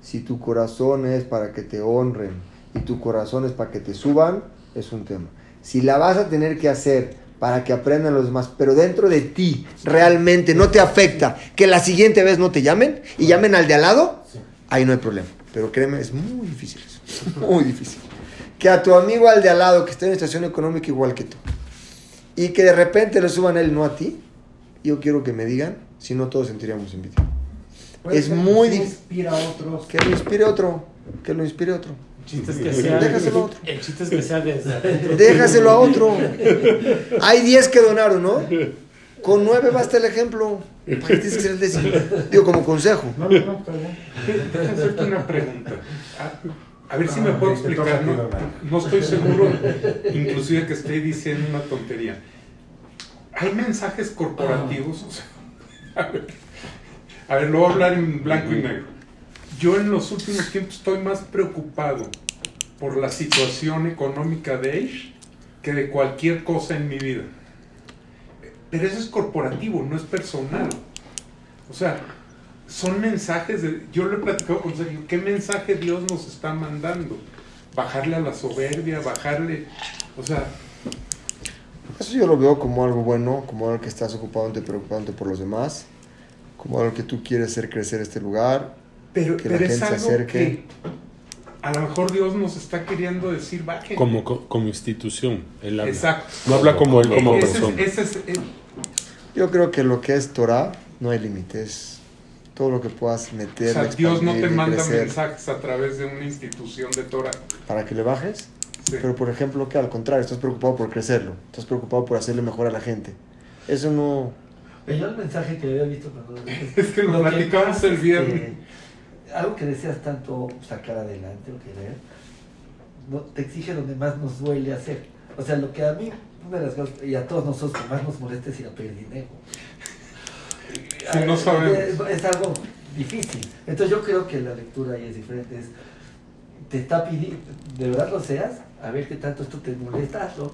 [SPEAKER 1] Si tu corazón es para que te honren y tu corazón es para que te suban, es un tema. Si la vas a tener que hacer para que aprendan los demás, pero dentro de ti realmente no te afecta que la siguiente vez no te llamen y llamen al de al lado, ahí no hay problema. Pero créeme, es muy difícil eso. Muy difícil. Que a tu amigo al de al lado que esté en situación económica igual que tú y que de repente le suban a él, no a ti, yo quiero que me digan, si no todos sentiríamos envidia.
[SPEAKER 5] Puede
[SPEAKER 1] Es muy
[SPEAKER 5] sí
[SPEAKER 1] dif-
[SPEAKER 5] inspira a otros.
[SPEAKER 1] Que lo inspire otro. Que lo inspire otro.
[SPEAKER 2] El chiste es que sea.
[SPEAKER 1] Déjaselo a otro.
[SPEAKER 2] El chiste es que sea desde.
[SPEAKER 1] Déjaselo a otro. Hay 10 que donaron, ¿no? Con 9 basta el ejemplo. ¿Para qué tienes que ser el décimo? Digo, como consejo.
[SPEAKER 5] No, no, no, está bien.
[SPEAKER 4] Déjame hacerte una pregunta. A, a ver si me
[SPEAKER 5] Ah,
[SPEAKER 4] puedo
[SPEAKER 5] te
[SPEAKER 4] explicar. no estoy seguro, inclusive que estoy diciendo una tontería. Hay mensajes corporativos. o sea, a ver, A ver, lo voy a hablar en blanco y negro. Yo en los últimos tiempos estoy más preocupado por la situación económica de Aish que de cualquier cosa en mi vida. Pero eso es corporativo, no es personal. O sea, son mensajes de... Yo lo he platicado con Sergio, ¿qué mensaje Dios nos está mandando? Bajarle a la soberbia, bajarle... O sea,
[SPEAKER 1] Eso yo lo veo como algo bueno, como algo que estás ocupándote, preocupándote por los demás, como algo que tú quieres hacer crecer este lugar.
[SPEAKER 4] pero,
[SPEAKER 1] Que la
[SPEAKER 4] pero es
[SPEAKER 1] gente se acerque.
[SPEAKER 4] que a lo mejor Dios nos está queriendo decir, bajen.
[SPEAKER 3] Como, co- como institución, él habla.
[SPEAKER 4] Exacto.
[SPEAKER 3] No habla como él, como
[SPEAKER 4] Ese es-
[SPEAKER 3] persona.
[SPEAKER 4] ese es-
[SPEAKER 1] Yo creo que lo que es Torah no hay límites. Todo lo que puedas
[SPEAKER 4] o
[SPEAKER 1] meter,
[SPEAKER 4] sea, Dios no te manda mensajes a través de una institución de Torah.
[SPEAKER 1] para que le bajes.
[SPEAKER 4] Sí.
[SPEAKER 1] Pero por ejemplo, que al contrario, estás preocupado por crecerlo, estás preocupado por hacerle mejor a la gente. Eso no...
[SPEAKER 8] Pero yo el mensaje que había visto cuando...
[SPEAKER 4] Es que lo platicamos
[SPEAKER 8] pasa
[SPEAKER 4] el
[SPEAKER 8] es
[SPEAKER 4] viernes.
[SPEAKER 8] que algo que deseas tanto sacar adelante o querer, no, te exige donde más nos duele hacer. O sea, lo que a mí, una de las cosas, y a todos nosotros que más nos molesta es ir a pedir dinero.
[SPEAKER 4] Si no sabemos.
[SPEAKER 8] Es, es algo difícil. Entonces yo creo que la lectura ahí es diferente. Es, te está pidiendo, de verdad lo seas, a ver qué tanto esto te molesta, hazlo.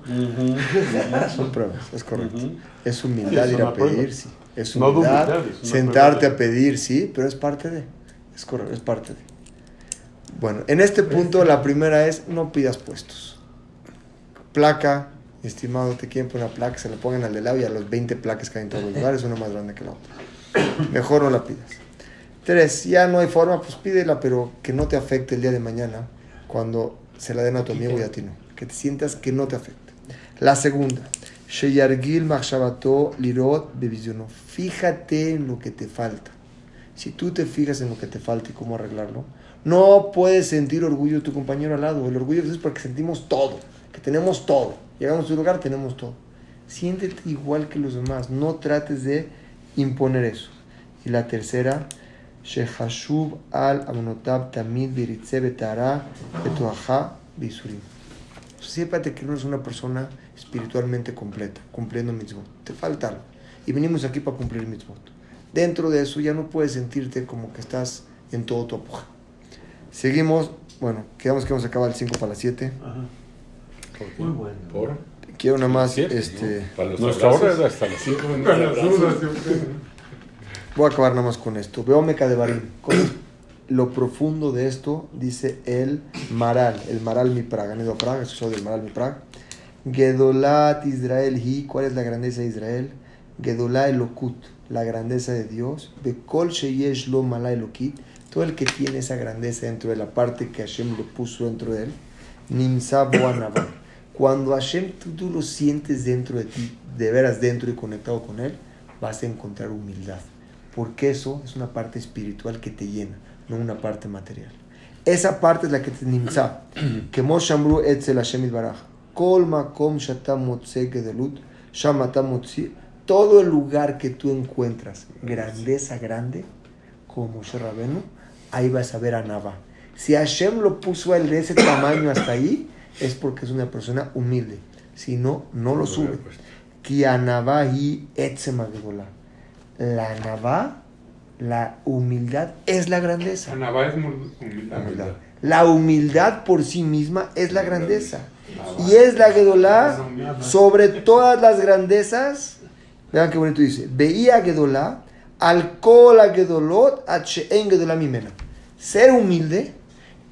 [SPEAKER 1] Son pruebas, es correcto. Es humildad
[SPEAKER 3] Sí,
[SPEAKER 1] ir a
[SPEAKER 3] prueba.
[SPEAKER 1] pedir, sí. Es
[SPEAKER 3] No
[SPEAKER 1] humildad,
[SPEAKER 3] humildad, es una
[SPEAKER 1] sentarte
[SPEAKER 3] prueba
[SPEAKER 1] a pedir, sí, pero es parte de. Es correcto, es parte de. Bueno, en este punto la primera es no pidas puestos. Placa, estimado, te quieren poner una placa, se la pongan al de lado y a los 20 placas que hay en todos los lugares, una más grande que la otra. Mejor no la pidas. Tres, ya no hay forma, pues pídela, pero que no te afecte el día de mañana cuando se la den a tu amigo y a ti no. Que te sientas que no te afecte. La segunda, Sheyargil Machshavato Lirot Bevisiono. Fíjate en lo que te falta. Si tú te fijas en lo que te falta y cómo arreglarlo, no puedes sentir orgullo de tu compañero al lado. El orgullo es porque sentimos todo, que tenemos todo. Llegamos a un lugar, tenemos todo. Siéntete igual que los demás. No trates de imponer eso. Y la tercera, Shehashuv al Amonotab Tamid Biritze Betara Betuaja Bisurim. Siempre que no eres una persona espiritualmente completa, cumpliendo mitzvot. Te falta algo. Y venimos aquí para cumplir mitzvot. Dentro de eso ya no puedes sentirte como que estás en todo tu apogeo. Seguimos. Bueno, quedamos que vamos a acabar el 5 para las 7.
[SPEAKER 8] Muy bueno.
[SPEAKER 3] Por
[SPEAKER 1] Quiero nada más,
[SPEAKER 3] Siete,
[SPEAKER 1] este,
[SPEAKER 3] ¿no?
[SPEAKER 6] Para los
[SPEAKER 3] Nuestra hora era hasta las 5.
[SPEAKER 4] Para las dudas, yo creo.
[SPEAKER 1] voy a acabar nada más con esto. Veo Meca de Barim. ¿Cuál es Lo profundo de esto, dice el Maral, el Maral Mi Praga. ¿Han ido a Praga? Eso del Maral Mi Praga. Gedolat Israel Hi, ¿cuál es la grandeza de Israel? Gedolah Elokut, la grandeza de Dios. Bekol Sheyesh Lo Elokit, todo el que tiene esa grandeza dentro de la parte que Hashem le puso dentro de él. Nimsa. Cuando Hashem tú, tú lo sientes dentro de ti, de veras dentro y conectado con él, vas a encontrar humildad. Porque eso es una parte espiritual que te llena, no una parte material. Esa parte es la que te nimsa. Que Moshamru etzel Hashem Baraj. Kol makom shatam motze gedelut, shamatam motzi. Todo el lugar que tú encuentras grandeza grande, como Moshe Rabenu, ahí vas a ver a Nava. Si Hashem lo puso a él de ese tamaño hasta ahí, es porque es una persona humilde. Si no, no lo sube. Hagedolah. La Navá, la humildad es la grandeza.
[SPEAKER 4] Anabá es humildad.
[SPEAKER 1] Humildad. La humildad por sí misma es la grandeza. Y es la Gedolá sobre todas las grandezas. Vean qué bonito dice. Veía Gedolá, al kol Gedolot, en Gedolá mimena. Ser humilde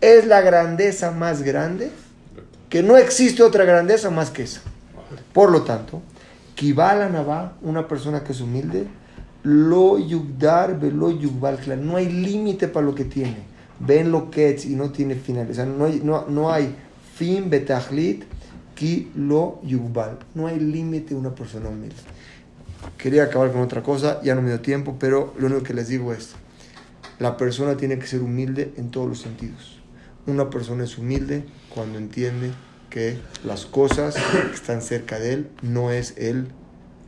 [SPEAKER 1] es la grandeza más grande, que no existe otra grandeza más que esa. Por lo tanto, Kibala Navá, una persona que es humilde, lo yugdar velo yugbal. No hay límite para lo que tiene. Ven lo que es y no tiene final. O sea, no hay, no, no hay fin betachlit ki lo yugbal. No hay límite una persona humilde. Quería acabar con otra cosa, ya no me dio tiempo, pero lo único que les digo es, la persona tiene que ser humilde en todos los sentidos. Una persona es humilde cuando entiende que las cosas que están cerca de él no es él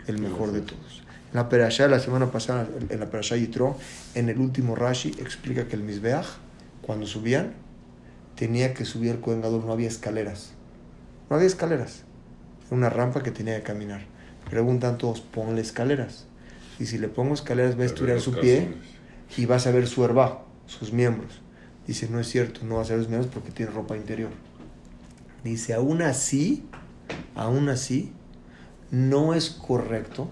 [SPEAKER 1] el mejor de todos. En la Perashá, la semana pasada, en la Perashá Yitro, en el último Rashi, explica que el Mizbeach, cuando subían, tenía que subir el Kohen no había escaleras. No había escaleras. Era una rampa que tenía que caminar. Preguntan todos, ponle escaleras. Y si le pongo escaleras, va a estudiar su pie y vas a ver su herba, sus miembros. Dice, no es cierto, no vas a ver los miembros porque tiene ropa interior. Dice, aún así, aún así, no es correcto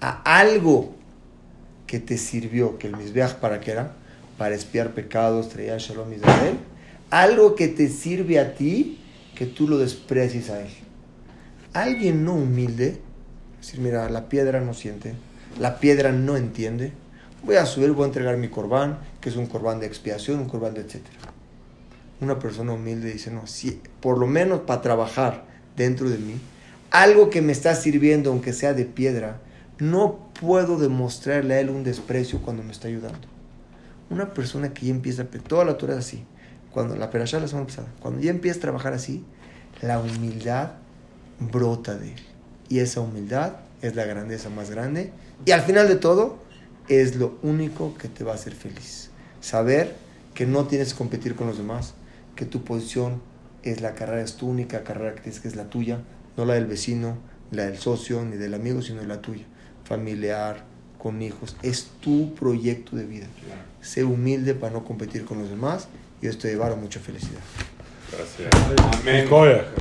[SPEAKER 1] a algo que te sirvió, que el Mizbeach para qué era, para espiar pecados, traía Shalom Israel, algo que te sirve a ti, que tú lo desprecies a él. Alguien no humilde, decir, mira, la piedra no siente, la piedra no entiende, voy a subir, voy a entregar mi corbán, que es un corbán de expiación, un corbán de etcétera. Una persona humilde dice, no, si, por lo menos para trabajar dentro de mí, algo que me está sirviendo, aunque sea de piedra, no puedo demostrarle a él un desprecio cuando me está ayudando. Una persona que ya empieza, toda la Torah es así, cuando la perashá la semana pasada, cuando ya empieza a trabajar así, la humildad brota de él. Y esa humildad es la grandeza más grande. Y al final de todo, es lo único que te va a hacer feliz. Saber que no tienes que competir con los demás, que tu posición es la carrera, es tu única carrera que tienes que es la tuya, no la del vecino, la del socio, ni del amigo, sino la tuya. Familiar, con hijos. Es tu proyecto de vida. Sé humilde para no competir con los demás y esto te llevará mucha felicidad.
[SPEAKER 6] Gracias.
[SPEAKER 3] Amén.